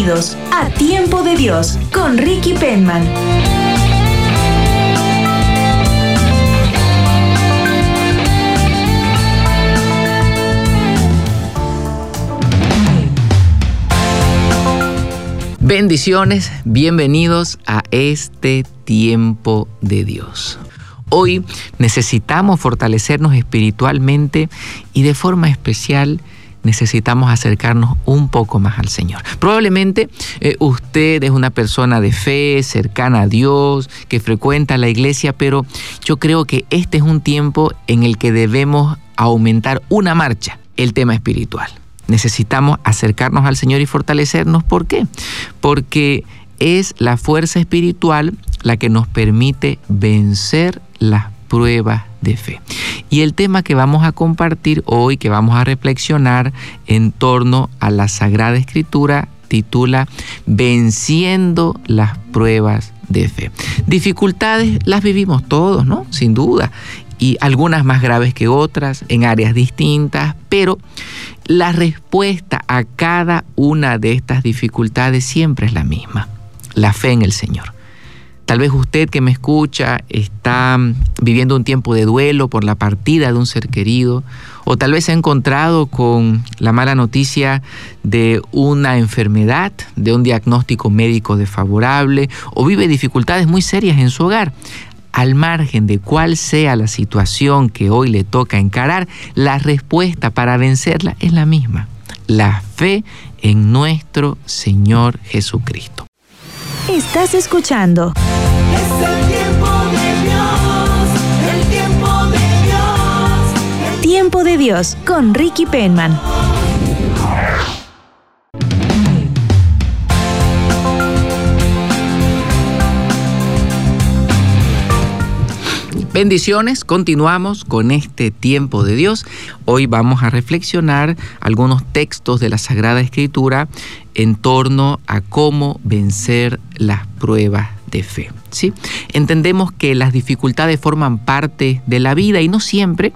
Bienvenidos a Tiempo de Dios con Ricky Penman. Bendiciones, bienvenidos a este tiempo de Dios. Hoy necesitamos fortalecernos espiritualmente y de forma especial necesitamos acercarnos un poco más al Señor. Probablemente eh, usted es una persona de fe, cercana a Dios, que frecuenta la iglesia, pero yo creo que este es un tiempo en el que debemos aumentar una marcha, el tema espiritual necesitamos acercarnos al Señor y fortalecernos. ¿Por qué? Porque es la fuerza espiritual la que nos permite vencer las pruebas de fe. Y el tema que vamos a compartir hoy, que vamos a reflexionar en torno a la Sagrada Escritura, titula Venciendo las pruebas de fe. Dificultades las vivimos todos, ¿no? Sin duda. Y algunas más graves que otras, en áreas distintas, pero la respuesta a cada una de estas dificultades siempre es la misma, la fe en el Señor. Tal vez usted que me escucha está viviendo un tiempo de duelo por la partida de un ser querido, o tal vez se ha encontrado con la mala noticia de una enfermedad, de un diagnóstico médico desfavorable, o vive dificultades muy serias en su hogar al margen de cuál sea la situación que hoy le toca encarar, la respuesta para vencerla es la misma, la fe en nuestro Señor Jesucristo. Estás escuchando Es el tiempo de Dios, el tiempo de Dios. Tiempo de Dios con Ricky Penman. Bendiciones, continuamos con este tiempo de Dios. Hoy vamos a reflexionar algunos textos de la Sagrada Escritura en torno a cómo vencer las pruebas fe. ¿sí? Entendemos que las dificultades forman parte de la vida y no siempre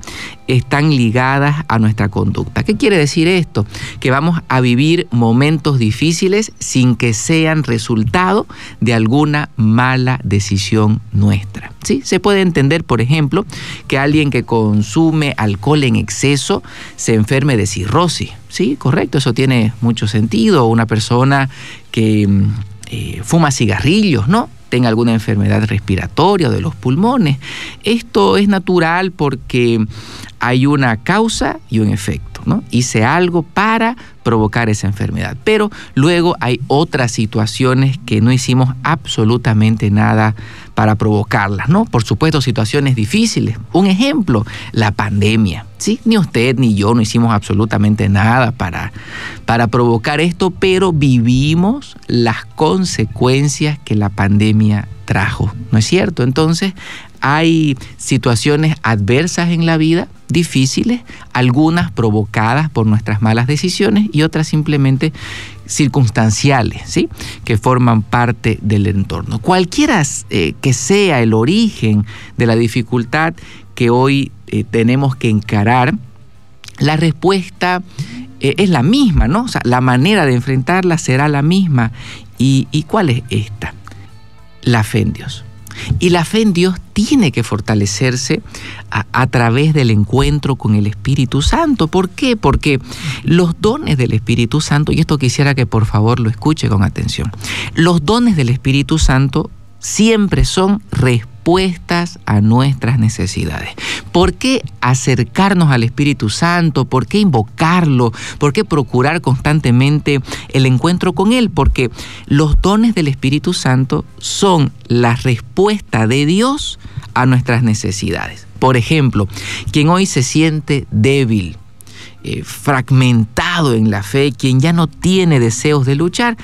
están ligadas a nuestra conducta. ¿Qué quiere decir esto? Que vamos a vivir momentos difíciles sin que sean resultado de alguna mala decisión nuestra. ¿sí? Se puede entender, por ejemplo, que alguien que consume alcohol en exceso se enferme de cirrosis. Sí, correcto, eso tiene mucho sentido. Una persona que mm, eh, fuma cigarrillos, ¿no? Tenga alguna enfermedad respiratoria o de los pulmones. Esto es natural porque hay una causa y un efecto, ¿no? Hice algo para provocar esa enfermedad, pero luego hay otras situaciones que no hicimos absolutamente nada para provocarlas, ¿no? Por supuesto, situaciones difíciles. Un ejemplo, la pandemia. ¿sí? Ni usted ni yo no hicimos absolutamente nada para, para provocar esto, pero vivimos las consecuencias que la pandemia trajo, ¿no es cierto? Entonces, hay situaciones adversas en la vida, difíciles, algunas provocadas por nuestras malas decisiones y otras simplemente circunstanciales, ¿sí? que forman parte del entorno. Cualquiera eh, que sea el origen de la dificultad que hoy eh, tenemos que encarar, la respuesta eh, es la misma, ¿no? O sea, la manera de enfrentarla será la misma. ¿Y, y cuál es esta? La fe en Dios. Y la fe en Dios tiene que fortalecerse a, través del encuentro con el Espíritu Santo. ¿Por qué? Porque los dones del Espíritu Santo, y esto quisiera que por favor lo escuche con atención, los dones del Espíritu Santo siempre son respuestas a nuestras necesidades. ¿Por qué acercarnos al Espíritu Santo? ¿Por qué invocarlo? ¿Por qué procurar constantemente el encuentro con Él? Porque los dones del Espíritu Santo son la respuesta de Dios a nuestras necesidades. Por ejemplo, quien hoy se siente débil, eh, fragmentado en la fe, quien ya no tiene deseos de luchar,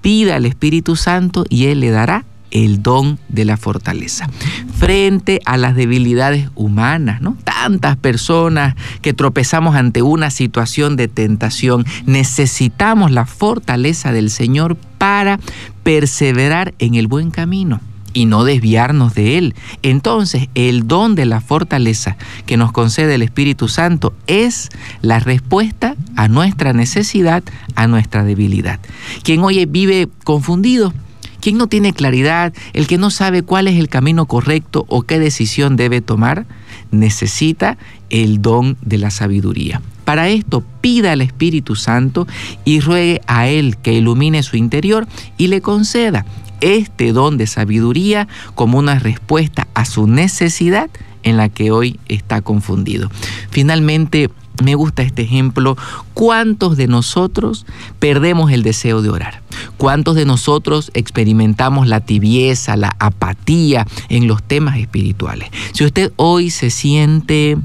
pida al Espíritu Santo y Él le dará el don de la fortaleza. Frente a las debilidades humanas, ¿no? Tantas personas que tropezamos ante una situación de tentación, necesitamos la fortaleza del Señor para perseverar en el buen camino y no desviarnos de él. Entonces, el don de la fortaleza que nos concede el Espíritu Santo es la respuesta a nuestra necesidad, a nuestra debilidad. Quien hoy vive confundido, quien no tiene claridad, el que no sabe cuál es el camino correcto o qué decisión debe tomar, necesita el don de la sabiduría. Para esto pida al Espíritu Santo y ruegue a Él que ilumine su interior y le conceda este don de sabiduría como una respuesta a su necesidad en la que hoy está confundido. Finalmente, me gusta este ejemplo. ¿Cuántos de nosotros perdemos el deseo de orar? ¿Cuántos de nosotros experimentamos la tibieza, la apatía en los temas espirituales? Si usted hoy se siente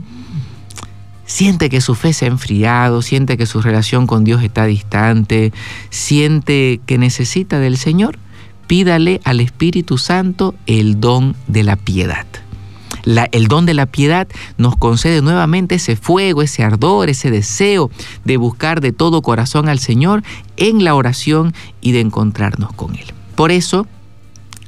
siente que su fe se ha enfriado, siente que su relación con Dios está distante, siente que necesita del Señor, pídale al Espíritu Santo el don de la piedad el don de la piedad nos concede nuevamente ese fuego, ese ardor, ese deseo de buscar de todo corazón al Señor en la oración y de encontrarnos con Él. Por eso,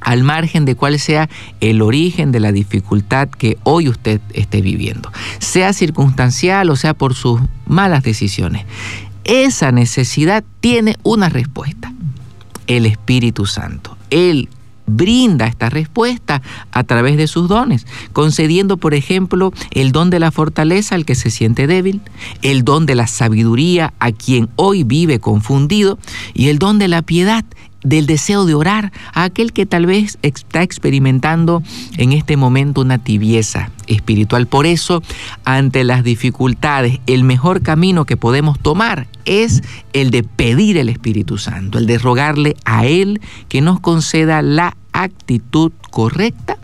al margen de cuál sea el origen de la dificultad que hoy usted esté viviendo, sea circunstancial o sea por sus malas decisiones, esa necesidad tiene una respuesta, el Espíritu Santo. Él brinda esta respuesta a través de sus dones, concediendo, por ejemplo, el don de la fortaleza al que se siente débil, el don de la sabiduría a quien hoy vive confundido y el don de la piedad del deseo de orar a aquel que tal vez está experimentando en este momento una tibieza espiritual. Por eso, ante las dificultades, el mejor camino que podemos tomar es el de pedir el Espíritu Santo, el de rogarle a Él que nos conceda la actitud correcta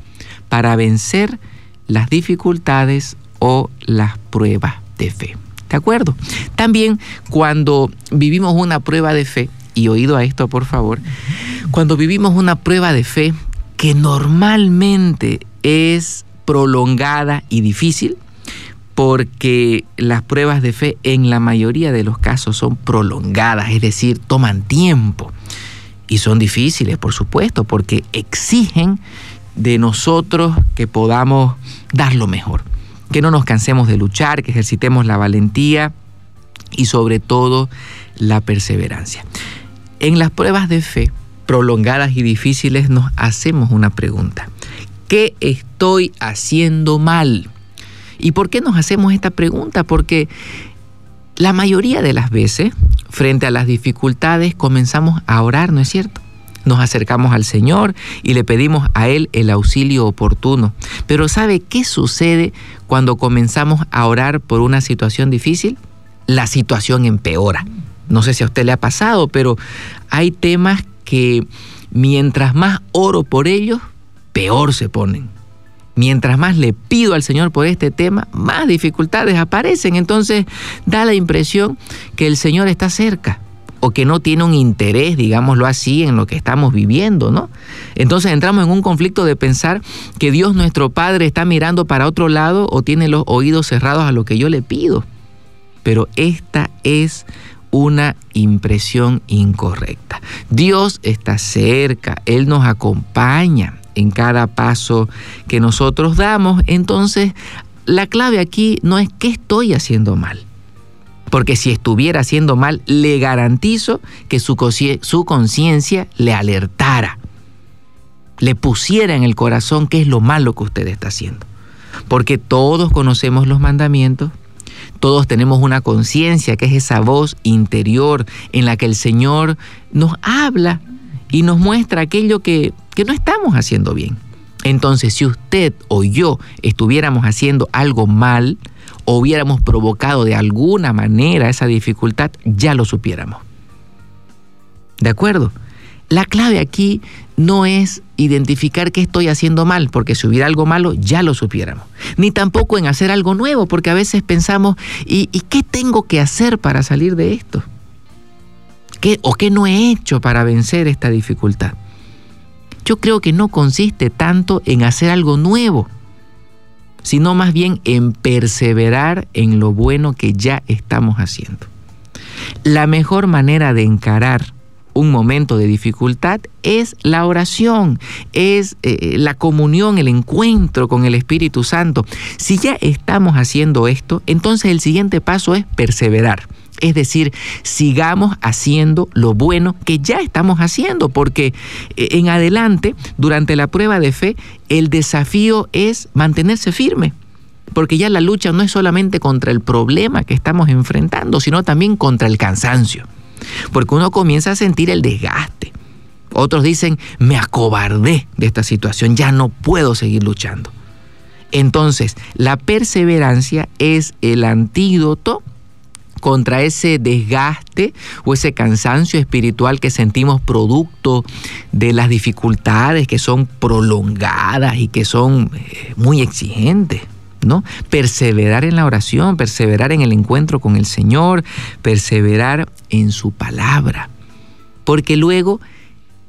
para vencer las dificultades o las pruebas de fe. ¿De acuerdo? También cuando vivimos una prueba de fe, y oído a esto por favor, cuando vivimos una prueba de fe que normalmente es prolongada y difícil, porque las pruebas de fe en la mayoría de los casos son prolongadas, es decir, toman tiempo y son difíciles, por supuesto, porque exigen de nosotros que podamos dar lo mejor, que no nos cansemos de luchar, que ejercitemos la valentía y sobre todo la perseverancia. En las pruebas de fe prolongadas y difíciles nos hacemos una pregunta. ¿Qué estoy haciendo mal? ¿Y por qué nos hacemos esta pregunta? Porque la mayoría de las veces, frente a las dificultades, comenzamos a orar, ¿no es cierto? Nos acercamos al Señor y le pedimos a Él el auxilio oportuno. Pero ¿sabe qué sucede cuando comenzamos a orar por una situación difícil? La situación empeora. No sé si a usted le ha pasado, pero hay temas que mientras más oro por ellos, peor se ponen. Mientras más le pido al Señor por este tema, más dificultades aparecen. Entonces da la impresión que el Señor está cerca o que no tiene un interés, digámoslo así, en lo que estamos viviendo, ¿no? Entonces entramos en un conflicto de pensar que Dios nuestro Padre está mirando para otro lado o tiene los oídos cerrados a lo que yo le pido. Pero esta es una impresión incorrecta. Dios está cerca, Él nos acompaña en cada paso que nosotros damos. Entonces, la clave aquí no es qué estoy haciendo mal. Porque si estuviera haciendo mal, le garantizo que su conciencia le alertara, le pusiera en el corazón qué es lo malo que usted está haciendo. Porque todos conocemos los mandamientos, todos tenemos una conciencia que es esa voz interior en la que el Señor nos habla y nos muestra aquello que, que no estamos haciendo bien. Entonces, si usted o yo estuviéramos haciendo algo mal o hubiéramos provocado de alguna manera esa dificultad, ya lo supiéramos. ¿De acuerdo? La clave aquí no es identificar qué estoy haciendo mal, porque si hubiera algo malo ya lo supiéramos. Ni tampoco en hacer algo nuevo, porque a veces pensamos, ¿y, y qué tengo que hacer para salir de esto? ¿Qué, ¿O qué no he hecho para vencer esta dificultad? Yo creo que no consiste tanto en hacer algo nuevo, sino más bien en perseverar en lo bueno que ya estamos haciendo. La mejor manera de encarar un momento de dificultad es la oración, es eh, la comunión, el encuentro con el Espíritu Santo. Si ya estamos haciendo esto, entonces el siguiente paso es perseverar. Es decir, sigamos haciendo lo bueno que ya estamos haciendo, porque eh, en adelante, durante la prueba de fe, el desafío es mantenerse firme. Porque ya la lucha no es solamente contra el problema que estamos enfrentando, sino también contra el cansancio. Porque uno comienza a sentir el desgaste. Otros dicen, me acobardé de esta situación, ya no puedo seguir luchando. Entonces, la perseverancia es el antídoto contra ese desgaste o ese cansancio espiritual que sentimos producto de las dificultades que son prolongadas y que son eh, muy exigentes. ¿No? Perseverar en la oración, perseverar en el encuentro con el Señor, perseverar en su palabra. Porque luego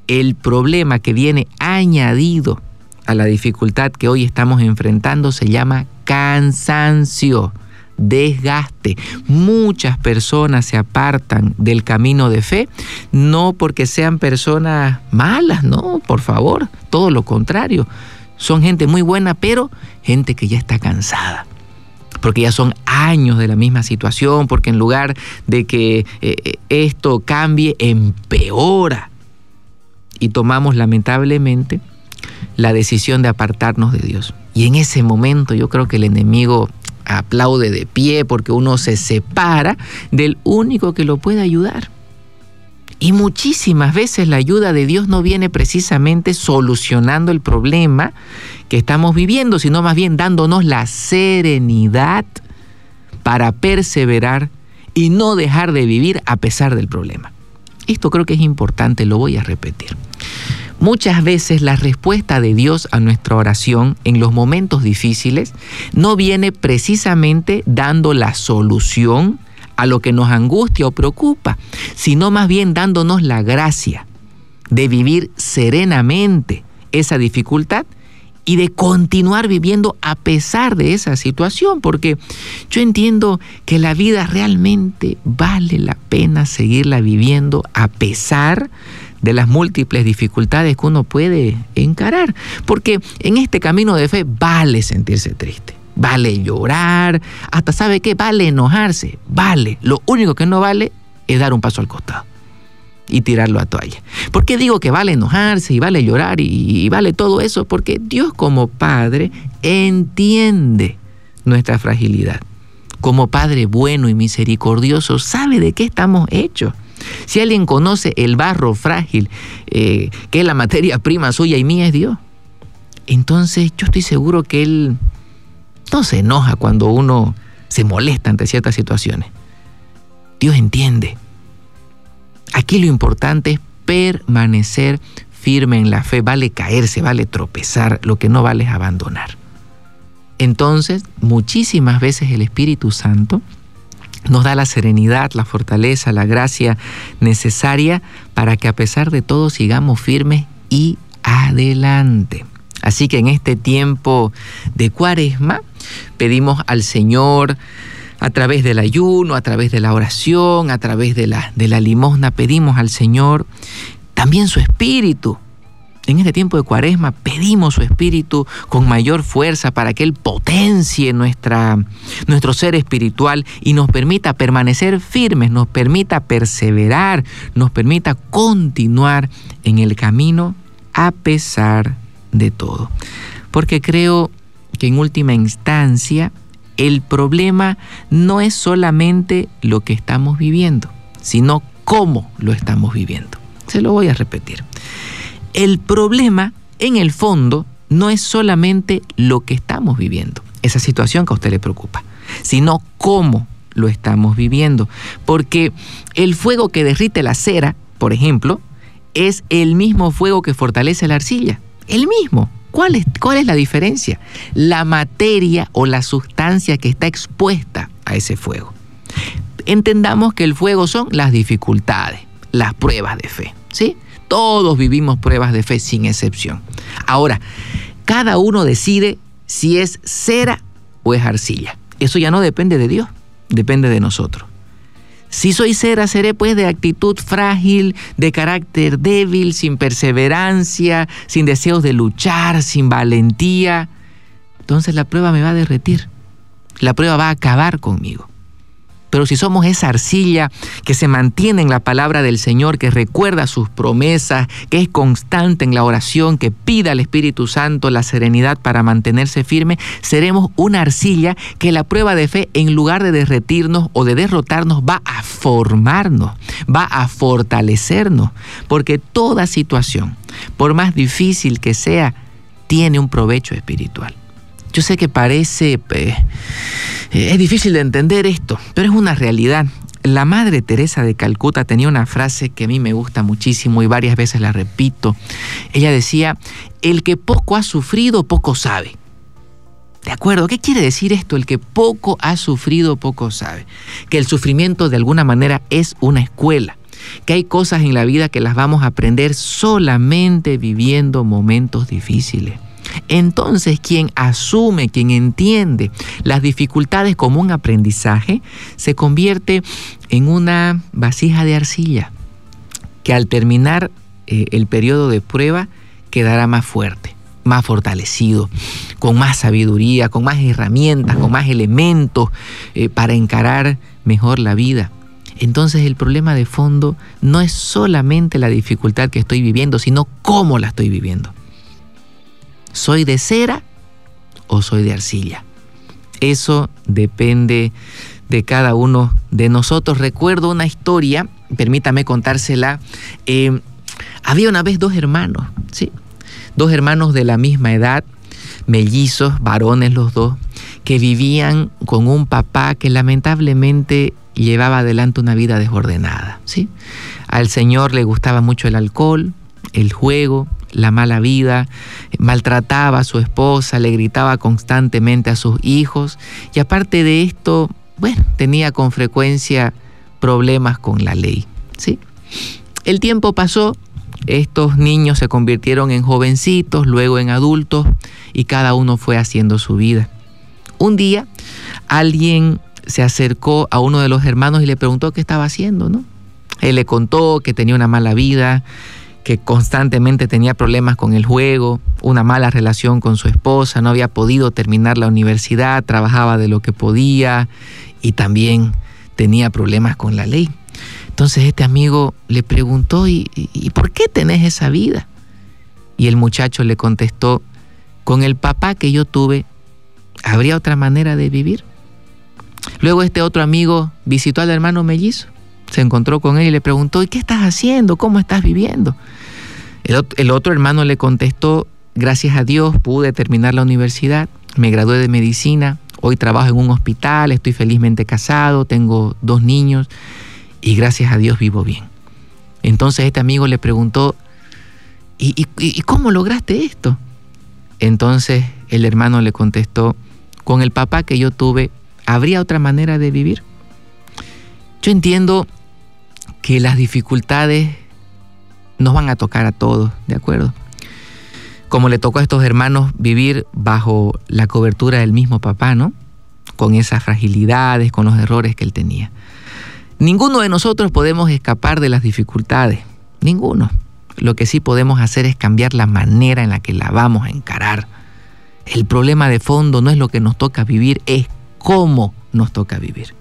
el problema que viene añadido a la dificultad que hoy estamos enfrentando se llama cansancio desgaste. Muchas personas se apartan del camino de fe, no porque sean personas malas, no, por favor, todo lo contrario. Son gente muy buena, pero gente que ya está cansada porque ya son años de la misma situación, porque en lugar de que eh, esto cambie, empeora. Y tomamos lamentablemente la decisión de apartarnos de Dios. Y en ese momento yo creo que el enemigo aplaude de pie porque uno se separa del único que lo puede ayudar. Y muchísimas veces la ayuda de Dios no viene precisamente solucionando el problema que estamos viviendo, sino más bien dándonos la serenidad para perseverar y no dejar de vivir a pesar del problema. Esto creo que es importante, lo voy a repetir. Muchas veces la respuesta de Dios a nuestra oración en los momentos difíciles no viene precisamente dando la solución a lo que nos angustia o preocupa, sino más bien dándonos la gracia de vivir serenamente esa dificultad y de continuar viviendo a pesar de esa situación, porque yo entiendo que la vida realmente vale la pena seguirla viviendo a pesar de las múltiples dificultades que uno puede encarar. Porque en este camino de fe vale sentirse triste, vale llorar, hasta sabe qué, vale enojarse, vale. Lo único que no vale es dar un paso al costado y tirarlo a toalla. ¿Por qué digo que vale enojarse y vale llorar y, vale todo eso? Porque Dios como Padre entiende nuestra fragilidad. Como Padre bueno y misericordioso sabe de qué estamos hechos. Si alguien conoce el barro frágil, eh, que es la materia prima suya y mía es Dios, entonces yo estoy seguro que Él no se enoja cuando uno se molesta ante ciertas situaciones. Dios entiende. Aquí lo importante es permanecer firme en la fe. Vale caerse, vale tropezar, lo que no vale es abandonar. Entonces, muchísimas veces el Espíritu Santo nos da la serenidad, la fortaleza, la gracia necesaria para que a pesar de todo sigamos firmes y adelante. Así que en este tiempo de cuaresma pedimos al Señor a través del ayuno, a través de la oración, a través de la, limosna, pedimos al Señor también su espíritu en este tiempo de cuaresma pedimos su espíritu con mayor fuerza para que Él potencie nuestra, nuestro ser espiritual y nos permita permanecer firmes, nos permita perseverar, nos permita continuar en el camino a pesar de todo. Porque creo que en última instancia el problema no es solamente lo que estamos viviendo, sino cómo lo estamos viviendo. Se lo voy a repetir. El problema, en el fondo, no es solamente lo que estamos viviendo, esa situación que a usted le preocupa, sino cómo lo estamos viviendo. Porque el fuego que derrite la cera, por ejemplo, es el mismo fuego que fortalece la arcilla. El mismo. ¿Cuál es, ¿Cuál es la diferencia? La materia o la sustancia que está expuesta a ese fuego. Entendamos que el fuego son las dificultades, las pruebas de fe. ¿sí? Todos vivimos pruebas de fe sin excepción. Ahora, cada uno decide si es cera o es arcilla. Eso ya no depende de Dios, depende de nosotros. Si soy cera, seré pues de actitud frágil, de carácter débil, sin perseverancia, sin deseos de luchar, sin valentía. Entonces la prueba me va a derretir. La prueba va a acabar conmigo. Pero si somos esa arcilla que se mantiene en la palabra del Señor, que recuerda sus promesas, que es constante en la oración, que pida al Espíritu Santo la serenidad para mantenerse firme, seremos una arcilla que la prueba de fe, en lugar de derretirnos o de derrotarnos, va a formarnos, va a fortalecernos. Porque toda situación, por más difícil que sea, tiene un provecho espiritual. Yo sé que parece... Eh, es difícil de entender esto, pero es una realidad. La Madre Teresa de Calcuta tenía una frase que a mí me gusta muchísimo y varias veces la repito. Ella decía, el que poco ha sufrido, poco sabe. ¿De acuerdo? ¿Qué quiere decir esto? El que poco ha sufrido, poco sabe. Que el sufrimiento de alguna manera es una escuela. Que hay cosas en la vida que las vamos a aprender solamente viviendo momentos difíciles. Entonces, quien asume, quien entiende las dificultades como un aprendizaje, se convierte en una vasija de arcilla que al terminar eh, el periodo de prueba quedará más fuerte, más fortalecido, con más sabiduría, con más herramientas, con más elementos eh, para encarar mejor la vida. Entonces el problema de fondo no es solamente la dificultad que estoy viviendo, sino cómo la estoy viviendo. ¿Soy de cera o soy de arcilla? Eso depende de cada uno de nosotros. Recuerdo una historia, permítame contársela. Eh, había una vez dos hermanos, ¿sí? Dos hermanos de la misma edad, mellizos, varones los dos, que vivían con un papá que lamentablemente llevaba adelante una vida desordenada, ¿sí? Al señor le gustaba mucho el alcohol, el juego, la mala vida, maltrataba a su esposa, le gritaba constantemente a sus hijos y aparte de esto, bueno, tenía con frecuencia problemas con la ley. ¿sí? El tiempo pasó, estos niños se convirtieron en jovencitos, luego en adultos y cada uno fue haciendo su vida. Un día alguien se acercó a uno de los hermanos y le preguntó qué estaba haciendo, ¿no? Él le contó que tenía una mala vida, que constantemente tenía problemas con el juego, una mala relación con su esposa, no había podido terminar la universidad, trabajaba de lo que podía y también tenía problemas con la ley. Entonces este amigo le preguntó, ¿y, por qué tenés esa vida? Y el muchacho le contestó, con el papá que yo tuve, ¿habría otra manera de vivir? Luego este otro amigo visitó al hermano mellizo se encontró con él y le preguntó, ¿y qué estás haciendo? ¿Cómo estás viviendo? El, otro hermano le contestó, gracias a Dios pude terminar la universidad, me gradué de medicina, hoy trabajo en un hospital, estoy felizmente casado, tengo dos niños y gracias a Dios vivo bien. Entonces este amigo le preguntó, ¿y, cómo lograste esto? Entonces el hermano le contestó, con el papá que yo tuve, ¿habría otra manera de vivir? Yo entiendo que las dificultades nos van a tocar a todos, ¿de acuerdo? Como le tocó a estos hermanos vivir bajo la cobertura del mismo papá, ¿no? Con esas fragilidades, con los errores que él tenía. Ninguno de nosotros podemos escapar de las dificultades, ninguno. Lo que sí podemos hacer es cambiar la manera en la que la vamos a encarar. El problema de fondo no es lo que nos toca vivir, es cómo nos toca vivir.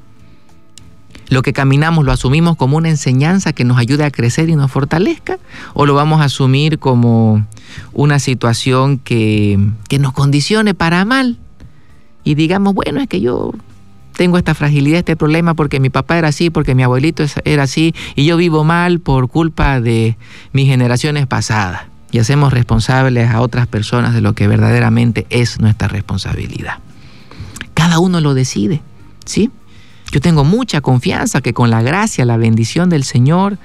¿Lo que caminamos lo asumimos como una enseñanza que nos ayude a crecer y nos fortalezca? ¿O lo vamos a asumir como una situación que, nos condicione para mal? Y digamos, bueno, es que yo tengo esta fragilidad, este problema porque mi papá era así, porque mi abuelito era así, y yo vivo mal por culpa de mis generaciones pasadas. Y hacemos responsables a otras personas de lo que verdaderamente es nuestra responsabilidad. Cada uno lo decide, ¿sí? Yo tengo mucha confianza que con la gracia, la bendición del Señor,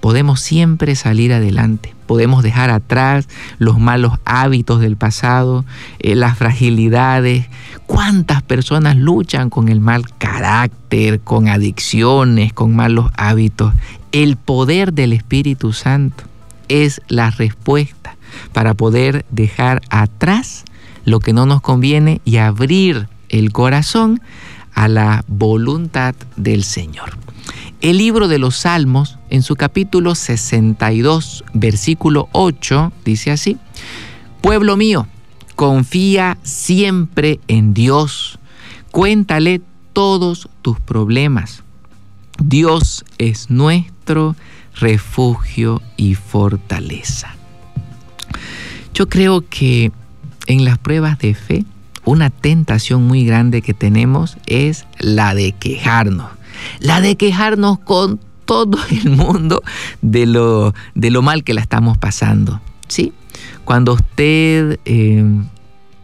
podemos siempre salir adelante. Podemos dejar atrás los malos hábitos del pasado, eh, las fragilidades. ¿Cuántas personas luchan con el mal carácter, con adicciones, con malos hábitos? El poder del Espíritu Santo es la respuesta para poder dejar atrás lo que no nos conviene y abrir el corazón a la voluntad del Señor. El libro de los Salmos, en su capítulo 62, versículo 8, dice así, Pueblo mío, confía siempre en Dios, cuéntale todos tus problemas. Dios es nuestro refugio y fortaleza. Yo creo que en las pruebas de fe, una tentación muy grande que tenemos es la de quejarnos la de quejarnos con todo el mundo de lo, de lo mal que la estamos pasando. ¿sí? Cuando usted eh,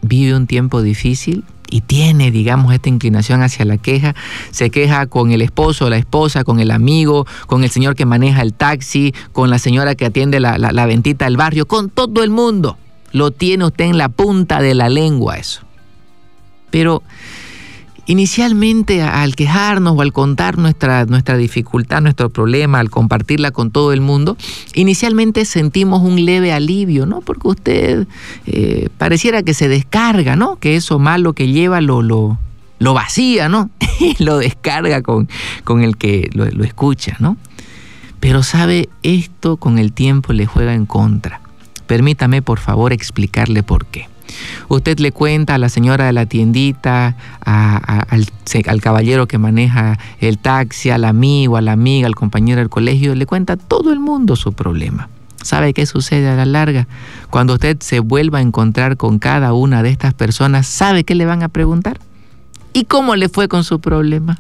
vive un tiempo difícil, y tiene, digamos, esta inclinación hacia la queja, se queja con el esposo, la esposa, con el amigo, con el señor que maneja el taxi, con la señora que atiende la, la, la ventita del barrio, con todo el mundo. Lo tiene usted en la punta de la lengua eso. Pero Inicialmente al quejarnos o al contar nuestra, nuestra dificultad, nuestro problema, al compartirla con todo el mundo, inicialmente sentimos un leve alivio, ¿no? Porque usted eh, pareciera que se descarga, ¿no? Que eso malo que lleva lo, lo, lo vacía, ¿no? lo descarga con, con el que lo, lo escucha, ¿no? Pero sabe, esto con el tiempo le juega en contra. Permítame por favor explicarle por qué. Usted le cuenta a la señora de la tiendita, al, al, caballero que maneja el taxi, al amigo, a la amiga, al compañero del colegio, le cuenta a todo el mundo su problema. ¿Sabe qué sucede a la larga? Cuando usted se vuelva a encontrar con cada una de estas personas, ¿sabe qué le van a preguntar? ¿Y cómo le fue con su problema?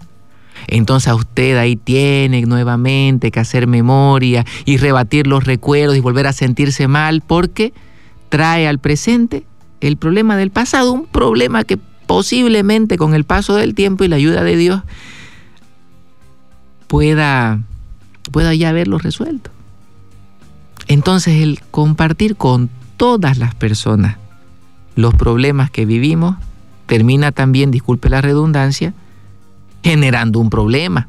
Entonces usted ahí tiene nuevamente que hacer memoria y rebatir los recuerdos y volver a sentirse mal porque trae al presente el problema del pasado, un problema que posiblemente con el paso del tiempo y la ayuda de Dios pueda, pueda ya haberlo resuelto. Entonces el compartir con todas las personas los problemas que vivimos termina también, disculpe la redundancia, generando un problema.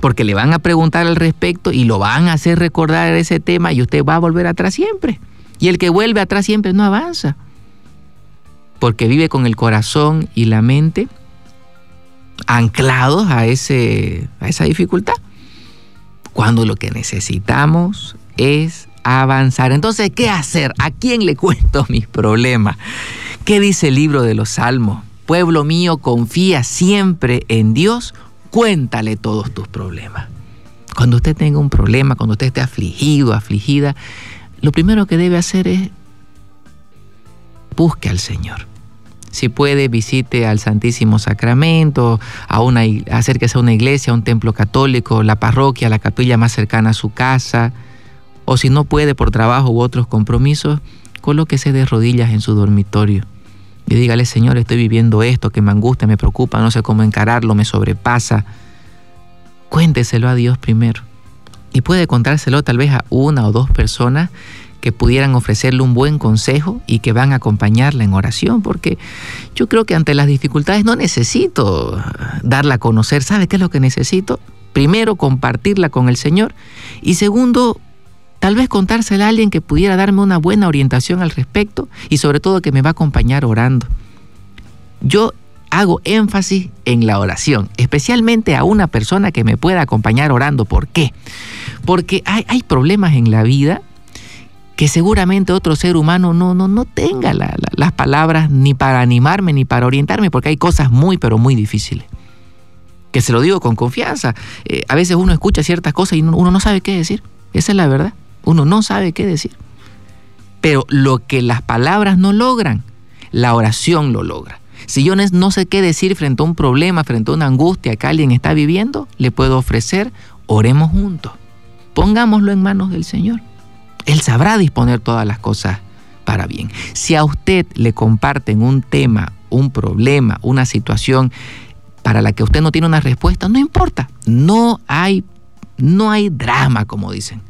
Porque le van a preguntar al respecto y lo van a hacer recordar ese tema y usted va a volver atrás siempre. Y el que vuelve atrás siempre no avanza porque vive con el corazón y la mente anclados a, ese, a esa dificultad. Cuando lo que necesitamos es avanzar. Entonces, ¿qué hacer? ¿A quién le cuento mis problemas? ¿Qué dice el libro de los Salmos? Pueblo mío, confía siempre en Dios, cuéntale todos tus problemas. Cuando usted tenga un problema, cuando usted esté afligido, afligida, lo primero que debe hacer es busque al Señor. Si puede, visite al Santísimo Sacramento, a una, acérquese a una iglesia, a un templo católico, la parroquia, la capilla más cercana a su casa. O si no puede por trabajo u otros compromisos, colóquese de rodillas en su dormitorio. Y dígale, Señor, estoy viviendo esto que me angustia, me preocupa, no sé cómo encararlo, me sobrepasa. Cuénteselo a Dios primero. Y puede contárselo tal vez a una o dos personas que pudieran ofrecerle un buen consejo y que van a acompañarla en oración, porque yo creo que ante las dificultades no necesito darla a conocer. ¿Sabe qué es lo que necesito? Primero, compartirla con el Señor y segundo, tal vez contársela a alguien que pudiera darme una buena orientación al respecto y sobre todo que me va a acompañar orando. Yo hago énfasis en la oración, especialmente a una persona que me pueda acompañar orando. ¿Por qué? Porque hay, hay problemas en la vida que seguramente otro ser humano no, no, no tenga las palabras ni para animarme ni para orientarme, porque hay cosas muy, pero muy difíciles. Que se lo digo con confianza. Eh, a veces uno escucha ciertas cosas y uno no sabe qué decir. Esa es la verdad. Uno no sabe qué decir. Pero lo que las palabras no logran, la oración lo logra. Si yo no sé qué decir frente a un problema, frente a una angustia que alguien está viviendo, le puedo ofrecer, oremos juntos. Pongámoslo en manos del Señor. Él sabrá disponer todas las cosas para bien. Si a usted le comparten un tema, un problema, una situación para la que usted no tiene una respuesta, no importa. No hay, no hay drama, como dicen.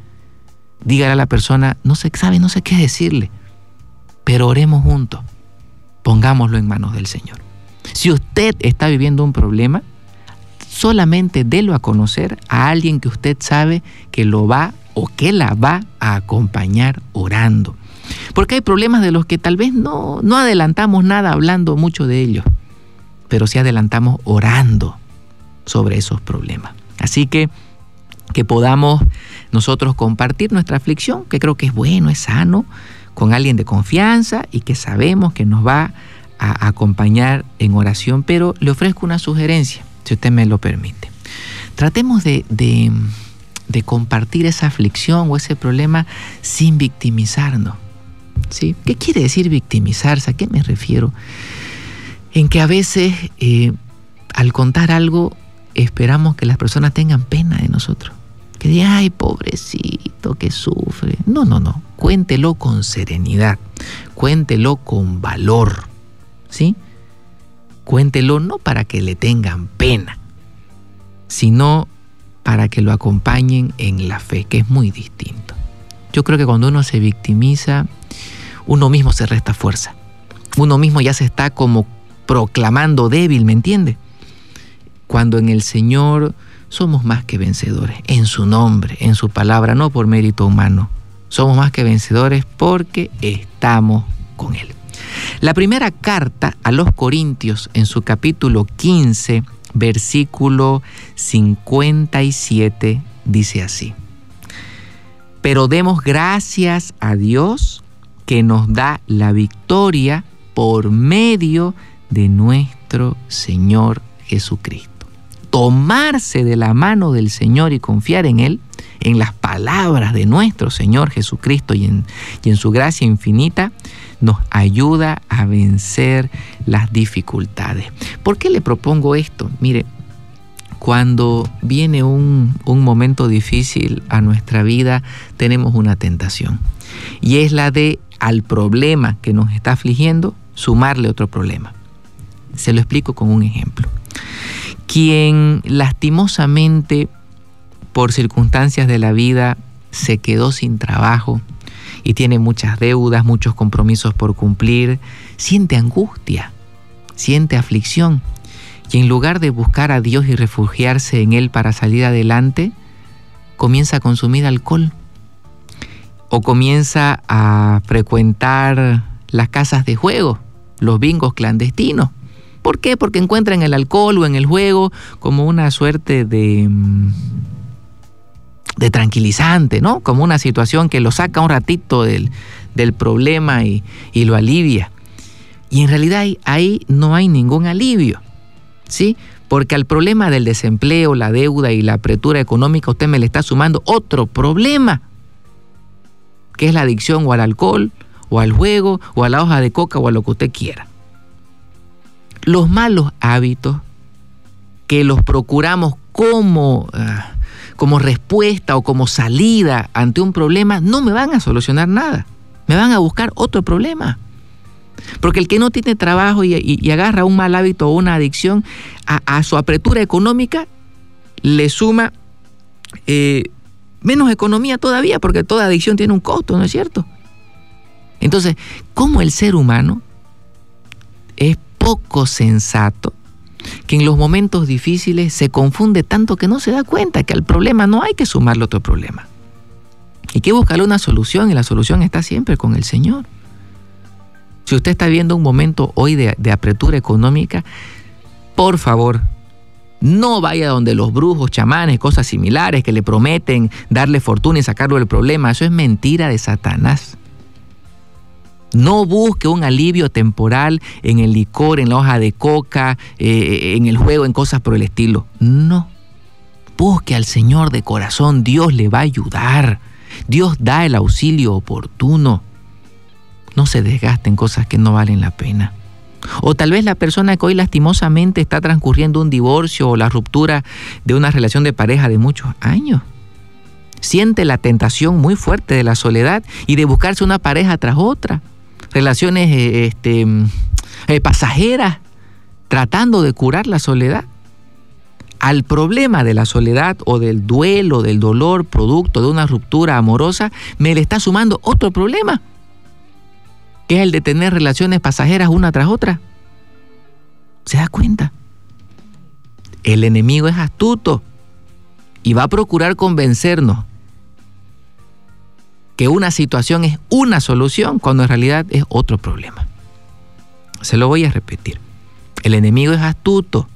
dígale a la persona, no sé, sabe, no sé qué decirle, pero oremos juntos, pongámoslo en manos del Señor. Si usted está viviendo un problema, solamente délo a conocer a alguien que usted sabe que lo va o que la va a acompañar orando. Porque hay problemas de los que tal vez no, no adelantamos nada hablando mucho de ellos, pero sí adelantamos orando sobre esos problemas. Así que que podamos nosotros compartir nuestra aflicción, que creo que es bueno, es sano, con alguien de confianza y que sabemos que nos va a acompañar en oración, pero le ofrezco una sugerencia, si usted me lo permite. Tratemos de, de, de compartir esa aflicción o ese problema sin victimizarnos. ¿sí? ¿Qué quiere decir victimizarse? ¿A qué me refiero? En que a veces eh, al contar algo esperamos que las personas tengan pena de nosotros. Que digan, ay, pobrecito, que sufre. No, no, no. Cuéntelo con serenidad. Cuéntelo con valor. ¿Sí? Cuéntelo no para que le tengan pena, sino para que lo acompañen en la fe, que es muy distinto. Yo creo que cuando uno se victimiza, uno mismo se resta fuerza. Uno mismo ya se está como proclamando débil, ¿me entiende? Cuando en el Señor somos más que vencedores, en su nombre, en su palabra, no por mérito humano. Somos más que vencedores porque estamos con Él. La primera carta a los Corintios en su capítulo 15, versículo 57, dice así. Pero demos gracias a Dios que nos da la victoria por medio de nuestro Señor Jesucristo. Tomarse de la mano del Señor y confiar en Él, en las palabras de nuestro Señor Jesucristo y en, su gracia infinita, nos ayuda a vencer las dificultades. ¿Por qué le propongo esto? Mire, cuando viene un, un, momento difícil a nuestra vida, tenemos una tentación. Y es la de al problema que nos está afligiendo, sumarle otro problema. Se lo explico con un ejemplo. Quien lastimosamente, por circunstancias de la vida, se quedó sin trabajo y tiene muchas deudas, muchos compromisos por cumplir, siente angustia, siente aflicción. Y en lugar de buscar a Dios y refugiarse en Él para salir adelante, comienza a consumir alcohol o comienza a frecuentar las casas de juego, los bingos clandestinos. ¿Por qué? Porque encuentra en el alcohol o en el juego como una suerte de, de tranquilizante, ¿no? Como una situación que lo saca un ratito del, del problema y, y, lo alivia. Y en realidad ahí, ahí no hay ningún alivio, ¿sí? Porque al problema del desempleo, la deuda y la apretura económica usted me le está sumando otro problema que es la adicción o al alcohol, o al juego, o a la hoja de coca, o a lo que usted quiera. Los malos hábitos que los procuramos como, uh, como respuesta o como salida ante un problema no me van a solucionar nada. Me van a buscar otro problema. Porque el que no tiene trabajo y, agarra un mal hábito o una adicción a, a su apretura económica, le suma eh, menos economía todavía, porque toda adicción tiene un costo, ¿no es cierto? Entonces, ¿cómo el ser humano es poco sensato que en los momentos difíciles se confunde tanto que no se da cuenta que al problema no hay que sumarle otro problema? Hay que buscarle una solución y la solución está siempre con el Señor. Si usted está viendo un momento hoy de, de apretura económica, por favor, no vaya donde los brujos, chamanes, cosas similares que le prometen darle fortuna y sacarlo del problema. Eso es mentira de Satanás. No busque un alivio temporal en el licor, en la hoja de coca, eh, en el juego, en cosas por el estilo. No. Busque al Señor de corazón. Dios le va a ayudar. Dios da el auxilio oportuno. No se desgaste en cosas que no valen la pena. O tal vez la persona que hoy lastimosamente está transcurriendo un divorcio o la ruptura de una relación de pareja de muchos años. Siente la tentación muy fuerte de la soledad y de buscarse una pareja tras otra. Relaciones eh, este, eh, pasajeras, tratando de curar la soledad. al problema de la soledad o del duelo, del dolor, producto de una ruptura amorosa, me le está sumando otro problema, que es el de tener relaciones pasajeras una tras otra. ¿Se da cuenta? El enemigo es astuto y va a procurar convencernos que una situación es una solución cuando en realidad es otro problema. Se lo voy a repetir. El enemigo es astuto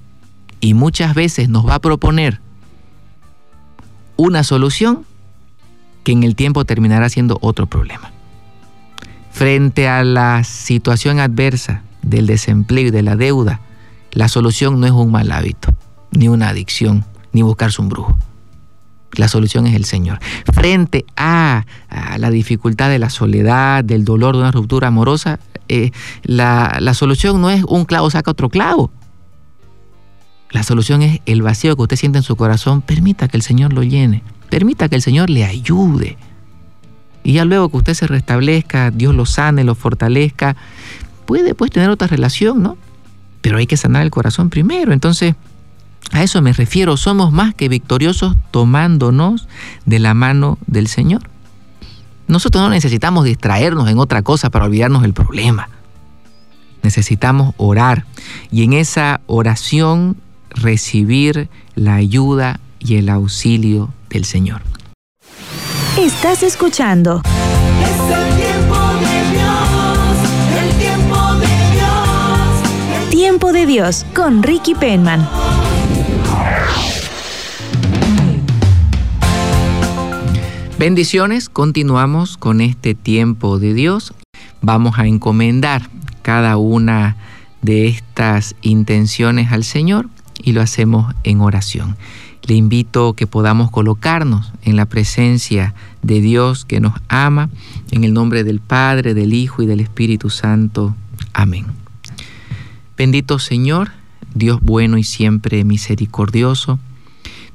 y muchas veces nos va a proponer una solución que en el tiempo terminará siendo otro problema. Frente a la situación adversa del desempleo y de la deuda, la solución no es un mal hábito, ni una adicción, ni buscarse un brujo. La solución es el Señor. Frente a, la dificultad de la soledad, del dolor de una ruptura amorosa, eh, la, la solución no es un clavo saca otro clavo. La solución es el vacío que usted siente en su corazón. Permita que el Señor lo llene. Permita que el Señor le ayude. Y ya luego que usted se restablezca, Dios lo sane, lo fortalezca, puede pues tener otra relación, ¿no? Pero hay que sanar el corazón primero. Entonces, a eso me refiero, somos más que victoriosos tomándonos de la mano del Señor. Nosotros no necesitamos distraernos en otra cosa para olvidarnos del problema. Necesitamos orar y en esa oración recibir la ayuda y el auxilio del Señor. Estás escuchando. Es el tiempo de Dios, el tiempo de Dios. Tiempo de Dios con Ricky Penman. Bendiciones, continuamos con este tiempo de Dios. Vamos a encomendar cada una de estas intenciones al Señor y lo hacemos en oración. Le invito que podamos colocarnos en la presencia de Dios que nos ama, en el nombre del Padre, del Hijo y del Espíritu Santo. Amén. Bendito Señor, Dios bueno y siempre misericordioso,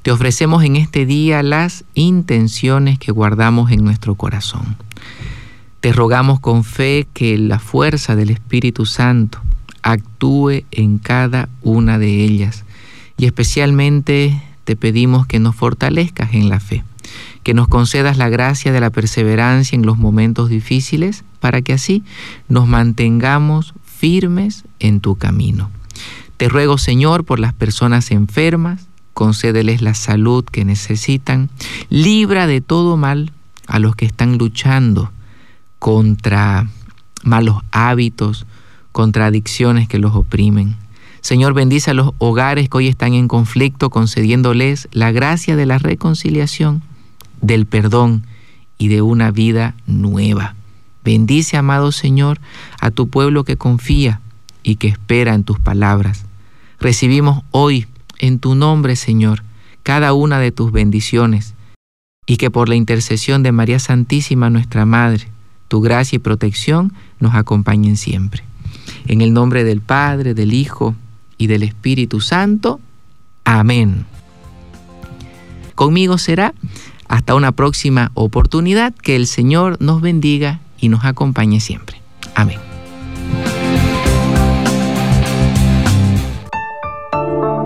te ofrecemos en este día las intenciones que guardamos en nuestro corazón. Te rogamos con fe que la fuerza del Espíritu Santo actúe en cada una de ellas y especialmente te pedimos que nos fortalezcas en la fe, que nos concedas la gracia de la perseverancia en los momentos difíciles para que así nos mantengamos firmes en tu camino. Te ruego Señor por las personas enfermas, concédeles la salud que necesitan, libra de todo mal a los que están luchando contra malos hábitos, contra adicciones que los oprimen. Señor, bendice a los hogares que hoy están en conflicto, concediéndoles la gracia de la reconciliación, del perdón y de una vida nueva. Bendice, amado Señor, a tu pueblo que confía y que espera en tus palabras. Recibimos hoy en tu nombre, Señor, cada una de tus bendiciones, y que por la intercesión de María Santísima, nuestra Madre, tu gracia y protección nos acompañen siempre. En el nombre del Padre, del Hijo y del Espíritu Santo. Amén. Conmigo será hasta una próxima oportunidad. Que el Señor nos bendiga y nos acompañe siempre. Amén.